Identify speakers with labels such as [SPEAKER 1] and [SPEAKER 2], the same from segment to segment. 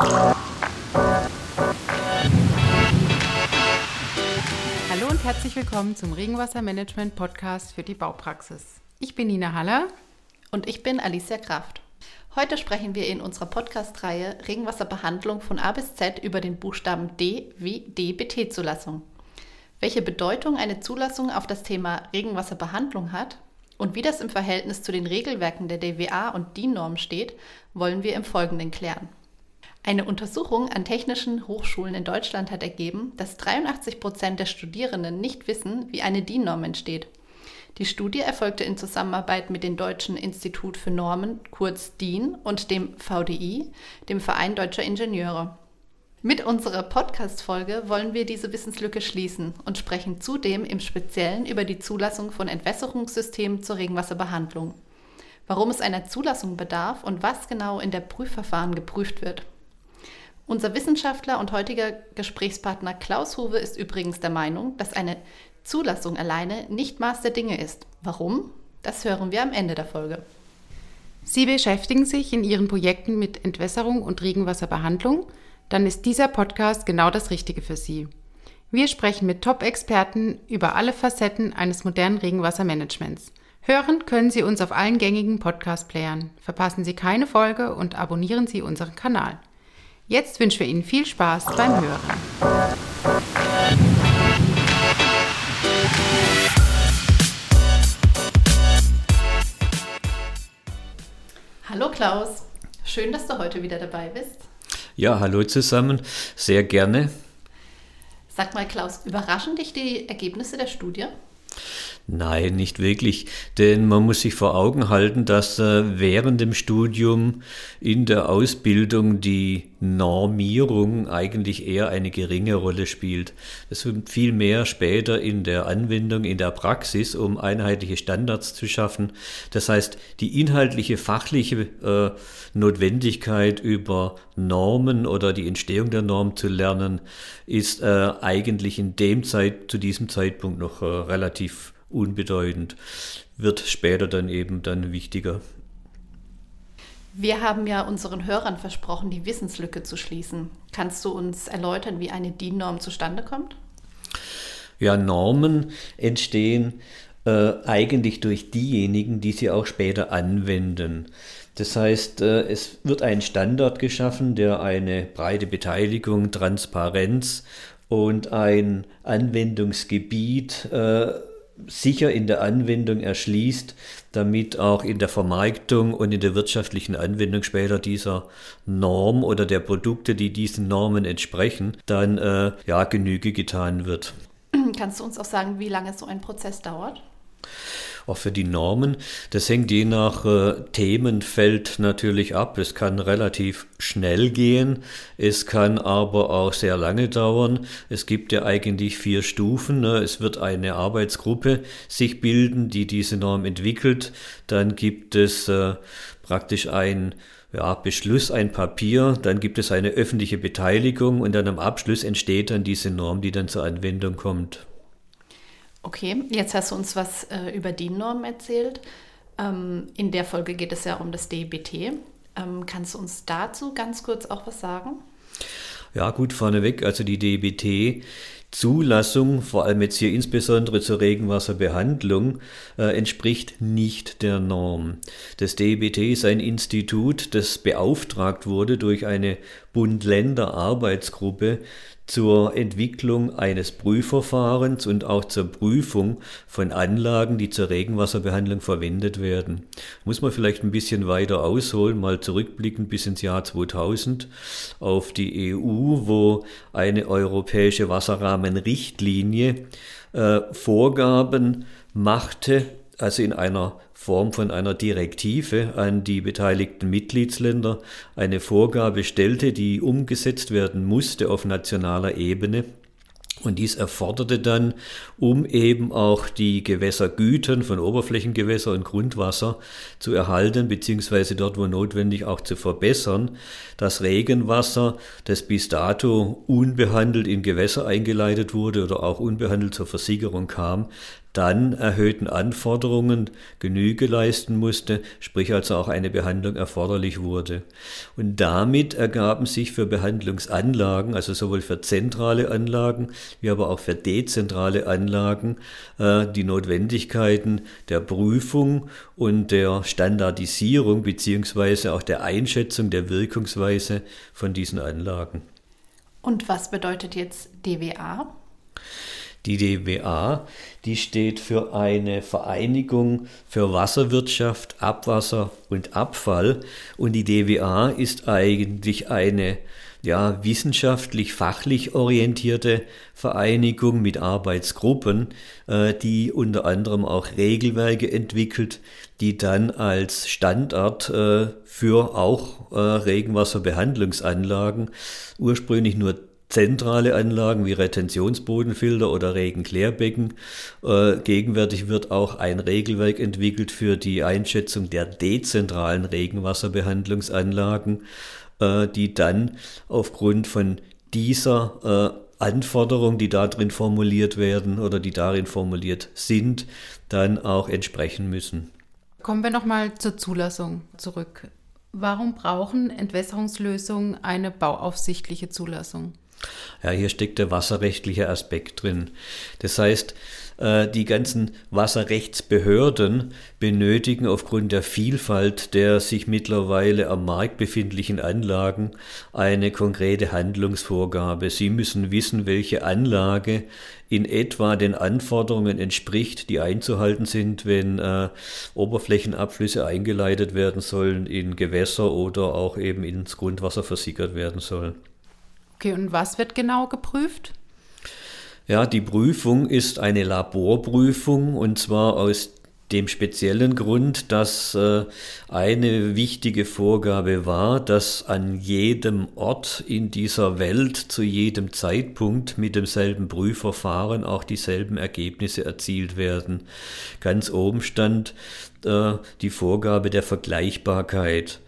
[SPEAKER 1] Hallo und herzlich willkommen zum Regenwassermanagement Podcast für die Baupraxis. Ich bin Nina Haller
[SPEAKER 2] und ich bin Alicia Kraft. Heute sprechen wir in unserer Podcast-Reihe Regenwasserbehandlung von A bis Z über den Buchstaben D wie DBT-Zulassung. Welche Bedeutung eine Zulassung auf das Thema Regenwasserbehandlung hat und wie das im Verhältnis zu den Regelwerken der DWA und DIN-Norm steht, wollen wir im Folgenden klären. Eine Untersuchung an technischen Hochschulen in Deutschland hat ergeben, dass 83 Prozent der Studierenden nicht wissen, wie eine DIN-Norm entsteht. Die Studie erfolgte in Zusammenarbeit mit dem Deutschen Institut für Normen, kurz DIN, und dem VDI, dem Verein Deutscher Ingenieure. Mit unserer Podcast-Folge wollen wir diese Wissenslücke schließen und sprechen zudem im Speziellen über die Zulassung von Entwässerungssystemen zur Regenwasserbehandlung. Warum es einer Zulassung bedarf und was genau in der Prüfverfahren geprüft wird. Unser Wissenschaftler und heutiger Gesprächspartner Klaus Huwe ist übrigens der Meinung, dass eine Zulassung alleine nicht Maß der Dinge ist. Warum? Das hören wir am Ende der Folge.
[SPEAKER 1] Sie beschäftigen sich in Ihren Projekten mit Entwässerung und Regenwasserbehandlung – dann ist dieser Podcast genau das Richtige für Sie. Wir sprechen mit Top-Experten über alle Facetten eines modernen Regenwassermanagements. Hören können Sie uns auf allen gängigen Podcast-Playern. Verpassen Sie keine Folge und abonnieren Sie unseren Kanal. Jetzt wünschen wir Ihnen viel Spaß beim Hören.
[SPEAKER 2] Hallo Klaus, schön, dass du heute wieder dabei bist.
[SPEAKER 3] Ja, hallo zusammen, sehr gerne.
[SPEAKER 2] Sag mal, Klaus, überraschen dich die Ergebnisse der Studie?
[SPEAKER 3] Nein, nicht wirklich, denn man muss sich vor Augen halten, dass äh, während dem Studium in der Ausbildung die Normierung eigentlich eher eine geringe Rolle spielt. Es wird viel mehr später in der Anwendung, in der Praxis, um einheitliche Standards zu schaffen. Das heißt, die inhaltliche, fachliche äh, Notwendigkeit über Normen oder die Entstehung der Norm zu lernen, ist äh, eigentlich in dem Zeit, zu diesem Zeitpunkt noch äh, relativ unbedeutend, wird später dann eben dann wichtiger.
[SPEAKER 2] Wir haben ja unseren Hörern versprochen, die Wissenslücke zu schließen. Kannst du uns erläutern, wie eine DIN-Norm zustande kommt?
[SPEAKER 3] Ja, Normen entstehen äh, eigentlich durch diejenigen, die sie auch später anwenden. Das heißt, äh, es wird ein Standard geschaffen, der eine breite Beteiligung, Transparenz und ein Anwendungsgebiet äh, sicher in der Anwendung erschließt, damit auch in der Vermarktung und in der wirtschaftlichen Anwendung später dieser Norm oder der Produkte, die diesen Normen entsprechen, dann äh, ja Genüge getan wird.
[SPEAKER 2] Kannst du uns auch sagen, wie lange so ein Prozess dauert?
[SPEAKER 3] Auch für die Normen. Das hängt je nach äh, Themenfeld natürlich ab. Es kann relativ schnell gehen, es kann aber auch sehr lange dauern. Es gibt ja eigentlich vier Stufen. Ne? Es wird eine Arbeitsgruppe sich bilden, die diese Norm entwickelt. Dann gibt es äh, praktisch ein ja, Beschluss, ein Papier, dann gibt es eine öffentliche Beteiligung und dann am Abschluss entsteht dann diese Norm, die dann zur Anwendung kommt.
[SPEAKER 2] Okay, jetzt hast du uns was äh, über DIN-Normen erzählt. Ähm, in der Folge geht es ja um das DBT. Ähm, kannst du uns dazu ganz kurz auch was sagen?
[SPEAKER 3] Ja, gut, vorneweg, also die DBT. Zulassung, vor allem jetzt hier insbesondere zur Regenwasserbehandlung, äh, entspricht nicht der Norm. Das DBT ist ein Institut, das beauftragt wurde durch eine Bund-Länder-Arbeitsgruppe zur Entwicklung eines Prüfverfahrens und auch zur Prüfung von Anlagen, die zur Regenwasserbehandlung verwendet werden. Muss man vielleicht ein bisschen weiter ausholen, mal zurückblicken bis ins Jahr 2000 auf die EU, wo eine europäische Wasserrahmenrichtlinie äh, Vorgaben machte, also in einer Form von einer Direktive an die beteiligten Mitgliedsländer eine Vorgabe stellte, die umgesetzt werden musste auf nationaler Ebene. Und dies erforderte dann, um eben auch die Gewässergüten von Oberflächengewässer und Grundwasser zu erhalten, beziehungsweise dort, wo notwendig, auch zu verbessern, das Regenwasser, das bis dato unbehandelt in Gewässer eingeleitet wurde oder auch unbehandelt zur Versiegerung kam, dann erhöhten Anforderungen Genüge leisten musste, sprich also auch eine Behandlung erforderlich wurde. Und damit ergaben sich für Behandlungsanlagen, also sowohl für zentrale Anlagen wie aber auch für dezentrale Anlagen, äh, die Notwendigkeiten der Prüfung und der Standardisierung beziehungsweise auch der Einschätzung der Wirkungsweise von diesen Anlagen.
[SPEAKER 2] Und was bedeutet jetzt DWA?
[SPEAKER 3] Die DWA, die steht für eine Vereinigung für Wasserwirtschaft, Abwasser und Abfall. Und die DWA ist eigentlich eine ja, wissenschaftlich, fachlich orientierte Vereinigung mit Arbeitsgruppen, äh, die unter anderem auch Regelwerke entwickelt, die dann als Standard äh, für auch äh, Regenwasserbehandlungsanlagen ursprünglich nur zentrale Anlagen wie Retentionsbodenfilter oder Regenklärbecken. Äh, gegenwärtig wird auch ein Regelwerk entwickelt für die Einschätzung der dezentralen Regenwasserbehandlungsanlagen, äh, die dann aufgrund von dieser äh, Anforderungen, die da drin formuliert werden oder die darin formuliert sind, dann auch entsprechen müssen.
[SPEAKER 1] Kommen wir nochmal zur Zulassung zurück. Warum brauchen Entwässerungslösungen eine bauaufsichtliche Zulassung?
[SPEAKER 3] Ja, hier steckt der wasserrechtliche Aspekt drin. Das heißt, äh, die ganzen Wasserrechtsbehörden benötigen aufgrund der Vielfalt der sich mittlerweile am Markt befindlichen Anlagen eine konkrete Handlungsvorgabe. Sie müssen wissen, welche Anlage in etwa den Anforderungen entspricht, die einzuhalten sind, wenn äh, Oberflächenabflüsse eingeleitet werden sollen in Gewässer oder auch eben ins Grundwasser versickert werden sollen.
[SPEAKER 1] Okay, und was wird genau geprüft?
[SPEAKER 3] Ja, die Prüfung ist eine Laborprüfung und zwar aus dem speziellen Grund, dass äh, eine wichtige Vorgabe war, dass an jedem Ort in dieser Welt zu jedem Zeitpunkt mit demselben Prüfverfahren auch dieselben Ergebnisse erzielt werden. Ganz oben stand äh, die Vorgabe der Vergleichbarkeit.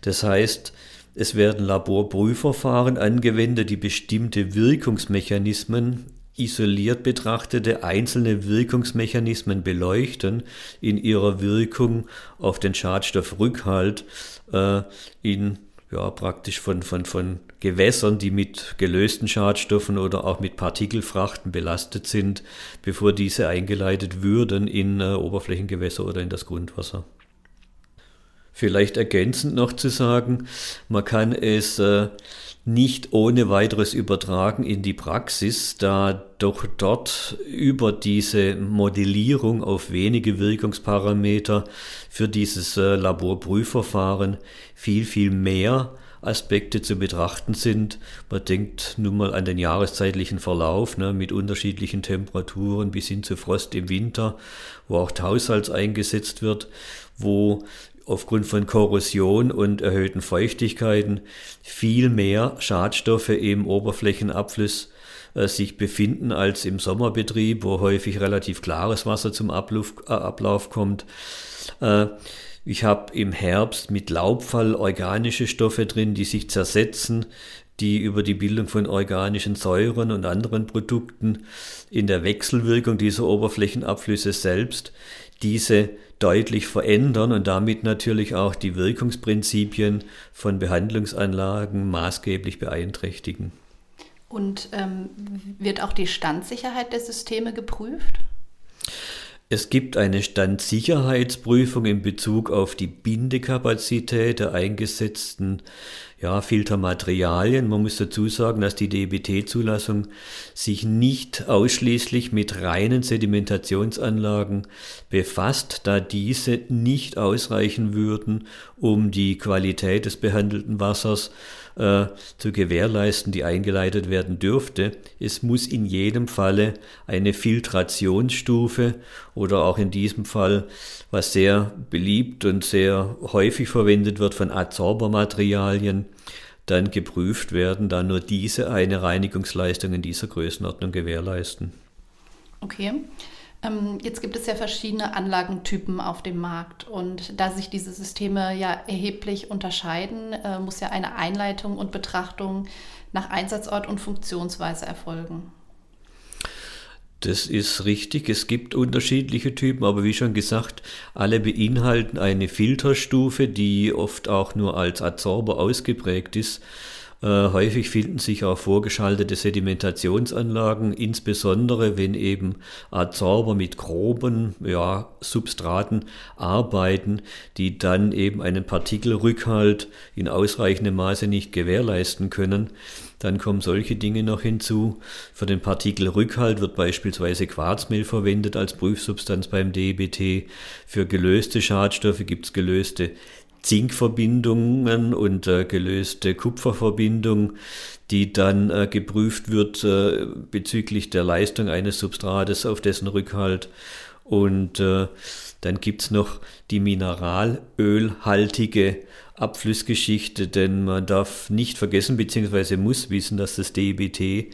[SPEAKER 3] Das heißt, es werden Laborprüfverfahren angewendet, die bestimmte Wirkungsmechanismen isoliert betrachtete einzelne Wirkungsmechanismen beleuchten in ihrer Wirkung auf den Schadstoffrückhalt äh, in ja, praktisch von, von, von Gewässern, die mit gelösten Schadstoffen oder auch mit Partikelfrachten belastet sind, bevor diese eingeleitet würden in äh, Oberflächengewässer oder in das Grundwasser. Vielleicht ergänzend noch zu sagen, man kann es äh, nicht ohne weiteres übertragen in die Praxis, da doch dort über diese Modellierung auf wenige Wirkungsparameter für dieses äh, Laborprüfverfahren viel, viel mehr Aspekte zu betrachten sind. Man denkt nun mal an den jahreszeitlichen Verlauf ne, mit unterschiedlichen Temperaturen bis hin zu Frost im Winter, wo auch Taussalz eingesetzt wird, wo aufgrund von Korrosion und erhöhten Feuchtigkeiten viel mehr Schadstoffe im Oberflächenabfluss äh, sich befinden als im Sommerbetrieb, wo häufig relativ klares Wasser zum Ablauf, äh, Ablauf kommt. Äh, ich habe im Herbst mit Laubfall organische Stoffe drin, die sich zersetzen, die über die Bildung von organischen Säuren und anderen Produkten in der Wechselwirkung dieser Oberflächenabflüsse selbst diese deutlich verändern und damit natürlich auch die Wirkungsprinzipien von Behandlungsanlagen maßgeblich beeinträchtigen.
[SPEAKER 2] Und ähm, wird auch die Standsicherheit der Systeme geprüft?
[SPEAKER 3] Es gibt eine Standsicherheitsprüfung in Bezug auf die Bindekapazität der eingesetzten ja, Filtermaterialien. Man muss dazu sagen, dass die DBT-Zulassung sich nicht ausschließlich mit reinen Sedimentationsanlagen befasst, da diese nicht ausreichen würden, um die Qualität des behandelten Wassers äh, zu gewährleisten, die eingeleitet werden dürfte. Es muss in jedem Falle eine Filtrationsstufe oder auch in diesem Fall, was sehr beliebt und sehr häufig verwendet wird von Adsorbermaterialien, dann geprüft werden, da nur diese eine Reinigungsleistung in dieser Größenordnung gewährleisten.
[SPEAKER 2] Okay. Ähm, jetzt gibt es ja verschiedene Anlagentypen auf dem Markt und da sich diese Systeme ja erheblich unterscheiden, äh, muss ja eine Einleitung und Betrachtung nach Einsatzort und Funktionsweise erfolgen.
[SPEAKER 3] Das ist richtig. Es gibt unterschiedliche Typen, aber wie schon gesagt, alle beinhalten eine Filterstufe, die oft auch nur als Adsorber ausgeprägt ist. Äh, häufig finden sich auch vorgeschaltete Sedimentationsanlagen, insbesondere wenn eben Adsorber mit groben ja, Substraten arbeiten, die dann eben einen Partikelrückhalt in ausreichendem Maße nicht gewährleisten können. Dann kommen solche Dinge noch hinzu. Für den Partikelrückhalt wird beispielsweise Quarzmehl verwendet als Prüfsubstanz beim DBT. Für gelöste Schadstoffe gibt es gelöste Zinkverbindungen und äh, gelöste Kupferverbindung, die dann äh, geprüft wird äh, bezüglich der Leistung eines Substrates auf dessen Rückhalt. Und äh, dann gibt's noch die mineralölhaltige Abflussgeschichte, denn man darf nicht vergessen bzw. muss wissen, dass das DBT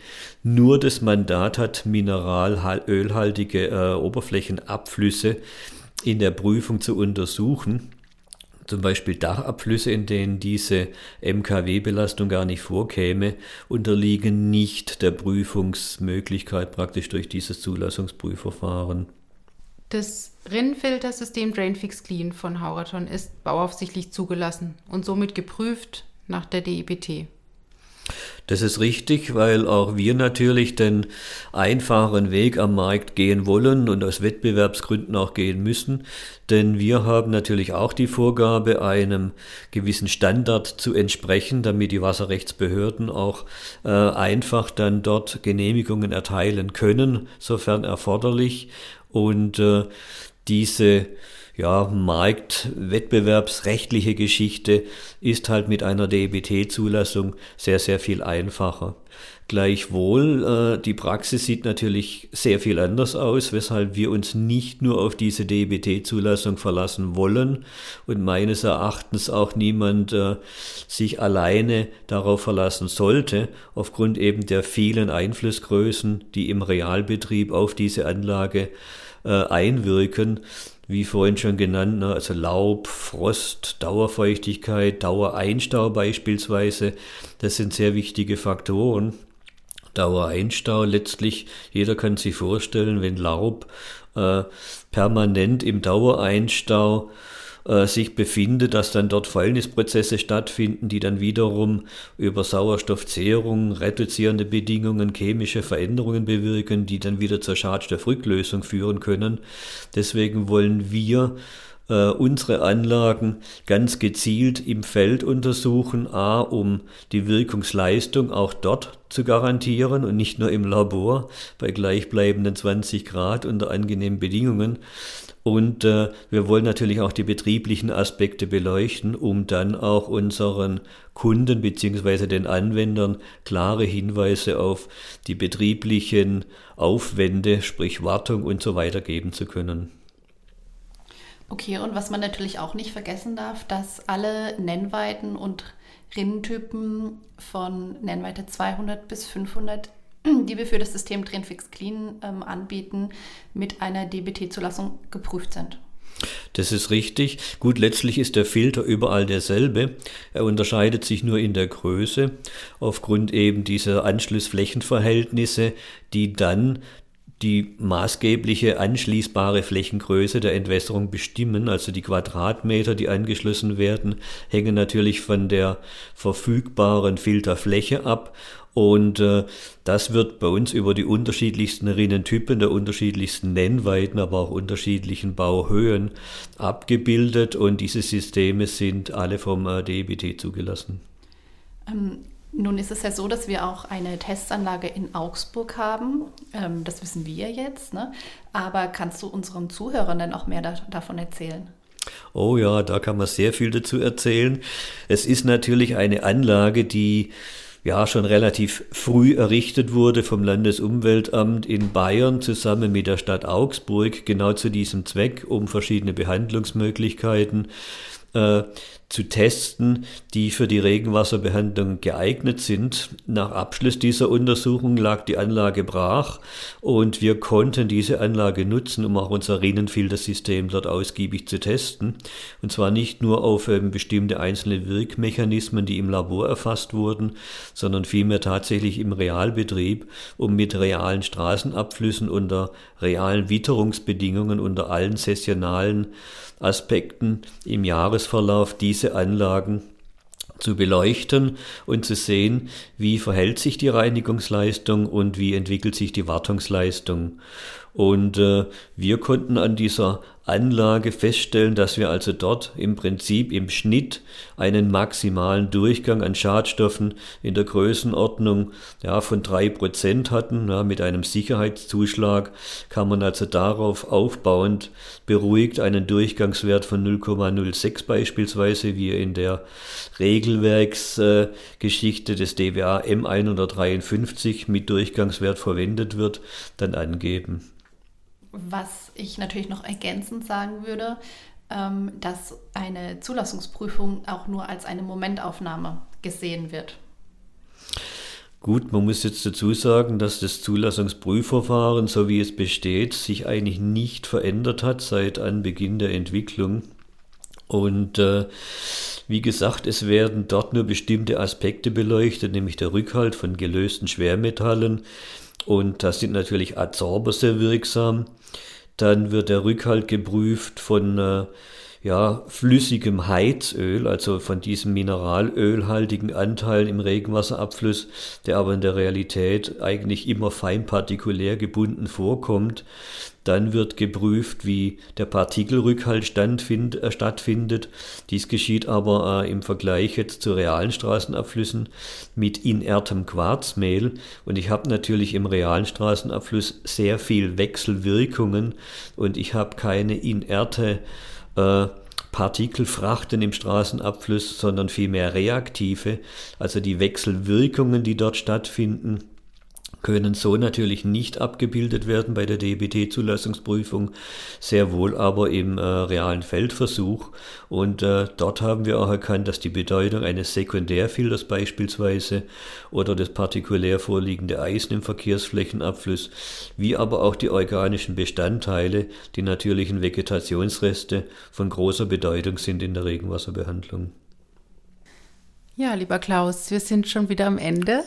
[SPEAKER 3] nur das Mandat hat, mineralölhaltige äh, Oberflächenabflüsse in der Prüfung zu untersuchen zum Beispiel Dachabflüsse, in denen diese MKW-Belastung gar nicht vorkäme, unterliegen nicht der Prüfungsmöglichkeit praktisch durch dieses Zulassungsprüfverfahren.
[SPEAKER 1] Das Rinnfiltersystem Drainfix Clean von Hauraton ist bauaufsichtlich zugelassen und somit geprüft nach der DEBT.
[SPEAKER 3] Das ist richtig, weil auch wir natürlich den einfachen Weg am Markt gehen wollen und aus Wettbewerbsgründen auch gehen müssen. Denn wir haben natürlich auch die Vorgabe, einem gewissen Standard zu entsprechen, damit die Wasserrechtsbehörden auch äh, einfach dann dort Genehmigungen erteilen können, sofern erforderlich. Und äh, diese ja, marktwettbewerbsrechtliche Geschichte ist halt mit einer DBT-Zulassung sehr, sehr viel einfacher. Gleichwohl, äh, die Praxis sieht natürlich sehr viel anders aus, weshalb wir uns nicht nur auf diese DBT-Zulassung verlassen wollen und meines Erachtens auch niemand äh, sich alleine darauf verlassen sollte, aufgrund eben der vielen Einflussgrößen, die im Realbetrieb auf diese Anlage äh, einwirken wie vorhin schon genannt, ne, also Laub, Frost, Dauerfeuchtigkeit, Dauereinstau beispielsweise, das sind sehr wichtige Faktoren. Dauereinstau letztlich, jeder kann sich vorstellen, wenn Laub äh, permanent im Dauereinstau äh, sich befindet, dass dann dort Fäulnisprozesse stattfinden, die dann wiederum über Sauerstoffzehrung, reduzierende Bedingungen, chemische Veränderungen bewirken, die dann wieder zur Schadstoffrücklösung führen können. Deswegen wollen wir äh, unsere Anlagen ganz gezielt im Feld untersuchen, a, um die Wirkungsleistung auch dort zu garantieren und nicht nur im Labor bei gleichbleibenden 20 Grad unter angenehmen Bedingungen, und äh, wir wollen natürlich auch die betrieblichen Aspekte beleuchten, um dann auch unseren Kunden beziehungsweise den Anwendern klare Hinweise auf die betrieblichen Aufwände, sprich Wartung und so weiter geben zu können.
[SPEAKER 2] Okay, und was man natürlich auch nicht vergessen darf, dass alle Nennweiten und Rinnentypen von Nennweite 200 bis 500 die wir für das System Trainfix Clean ähm, anbieten, mit einer DBT-Zulassung geprüft sind.
[SPEAKER 3] Das ist richtig. Gut, letztlich ist der Filter überall derselbe. Er unterscheidet sich nur in der Größe aufgrund eben dieser Anschlussflächenverhältnisse, die dann die maßgebliche anschließbare Flächengröße der Entwässerung bestimmen. Also die Quadratmeter, die angeschlossen werden, hängen natürlich von der verfügbaren Filterfläche ab und äh, das wird bei uns über die unterschiedlichsten Rinnentypen, der unterschiedlichsten Nennweiten, aber auch unterschiedlichen Bauhöhen abgebildet. Und diese Systeme sind alle vom äh, DBT zugelassen.
[SPEAKER 2] Ähm, nun ist es ja so, dass wir auch eine Testanlage in Augsburg haben. Ähm, das wissen wir jetzt. Ne? Aber kannst du unseren Zuhörern denn auch mehr da, davon erzählen?
[SPEAKER 3] Oh ja, da kann man sehr viel dazu erzählen. Es ist natürlich eine Anlage, die ja schon relativ früh errichtet wurde vom Landesumweltamt in Bayern zusammen mit der Stadt Augsburg, genau zu diesem Zweck, um verschiedene Behandlungsmöglichkeiten äh, zu testen, die für die Regenwasserbehandlung geeignet sind. Nach Abschluss dieser Untersuchung lag die Anlage brach und wir konnten diese Anlage nutzen, um auch unser Rinnenfiltersystem dort ausgiebig zu testen. Und zwar nicht nur auf ähm, bestimmte einzelne Wirkmechanismen, die im Labor erfasst wurden, sondern vielmehr tatsächlich im Realbetrieb, um mit realen Straßenabflüssen unter realen Witterungsbedingungen, unter allen sessionalen Aspekten im Jahresverlauf diese Anlagen zu beleuchten und zu sehen, wie verhält sich die Reinigungsleistung und wie entwickelt sich die Wartungsleistung. Und äh, wir konnten an dieser Anlage feststellen, dass wir also dort im Prinzip im Schnitt einen maximalen Durchgang an Schadstoffen in der Größenordnung ja, von drei Prozent hatten. Ja, mit einem Sicherheitszuschlag kann man also darauf aufbauend beruhigt einen Durchgangswert von 0,06 beispielsweise, wie in der Regelwerksgeschichte äh, des DWA M153 mit Durchgangswert verwendet wird, dann angeben.
[SPEAKER 2] Was ich natürlich noch ergänzend sagen würde, ähm, dass eine Zulassungsprüfung auch nur als eine Momentaufnahme gesehen wird.
[SPEAKER 3] Gut, man muss jetzt dazu sagen, dass das Zulassungsprüfverfahren, so wie es besteht, sich eigentlich nicht verändert hat seit Anbeginn der Entwicklung. Und äh, wie gesagt, es werden dort nur bestimmte Aspekte beleuchtet, nämlich der Rückhalt von gelösten Schwermetallen. Und das sind natürlich Adsorber sehr wirksam. Dann wird der Rückhalt geprüft von äh, ja, flüssigem Heizöl, also von diesem mineralölhaltigen Anteil im Regenwasserabfluss, der aber in der Realität eigentlich immer feinpartikulär gebunden vorkommt. Dann wird geprüft, wie der Partikelrückhalt äh, stattfindet. Dies geschieht aber äh, im Vergleich jetzt zu realen Straßenabflüssen mit inertem Quarzmehl. Und ich habe natürlich im realen Straßenabfluss sehr viel Wechselwirkungen und ich habe keine inerte äh, Partikelfrachten im Straßenabfluss, sondern vielmehr reaktive, also die Wechselwirkungen, die dort stattfinden können so natürlich nicht abgebildet werden bei der DBT-Zulassungsprüfung, sehr wohl aber im äh, realen Feldversuch. Und äh, dort haben wir auch erkannt, dass die Bedeutung eines Sekundärfilters beispielsweise oder das partikulär vorliegende Eisen im Verkehrsflächenabfluss, wie aber auch die organischen Bestandteile, die natürlichen Vegetationsreste von großer Bedeutung sind in der Regenwasserbehandlung.
[SPEAKER 1] Ja, lieber Klaus, wir sind schon wieder am Ende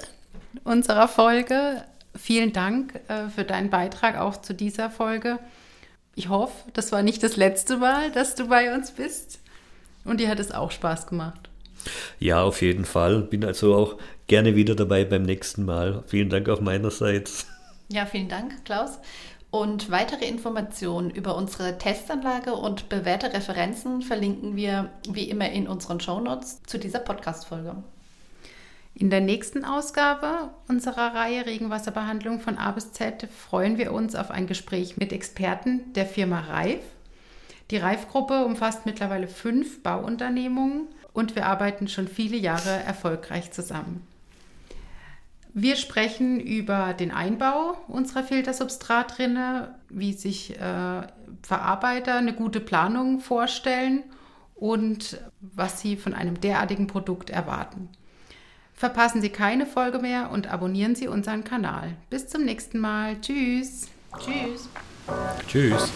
[SPEAKER 1] unserer Folge. Vielen Dank äh, für deinen Beitrag auch zu dieser Folge. Ich hoffe, das war nicht das letzte Mal, dass du bei uns bist. Und dir hat es auch Spaß gemacht.
[SPEAKER 3] Ja, auf jeden Fall. Bin also auch gerne wieder dabei beim nächsten Mal. Vielen Dank auch meinerseits.
[SPEAKER 2] Ja, vielen Dank, Klaus. Und weitere Informationen über unsere Testanlage und bewährte Referenzen verlinken wir wie immer in unseren Shownotes zu dieser Podcast-Folge.
[SPEAKER 1] In der nächsten Ausgabe unserer Reihe Regenwasserbehandlung von A bis Z freuen wir uns auf ein Gespräch mit Experten der Firma Reif. Die Reif-Gruppe umfasst mittlerweile fünf Bauunternehmungen und wir arbeiten schon viele Jahre erfolgreich zusammen. Wir sprechen über den Einbau unserer Filtersubstratrinne, wie sich äh, Verarbeiter eine gute Planung vorstellen und was sie von einem derartigen Produkt erwarten. Verpassen Sie keine Folge mehr und abonnieren Sie unseren Kanal. Bis zum nächsten Mal. Tschüss.
[SPEAKER 2] Tschüss.
[SPEAKER 3] Tschüss.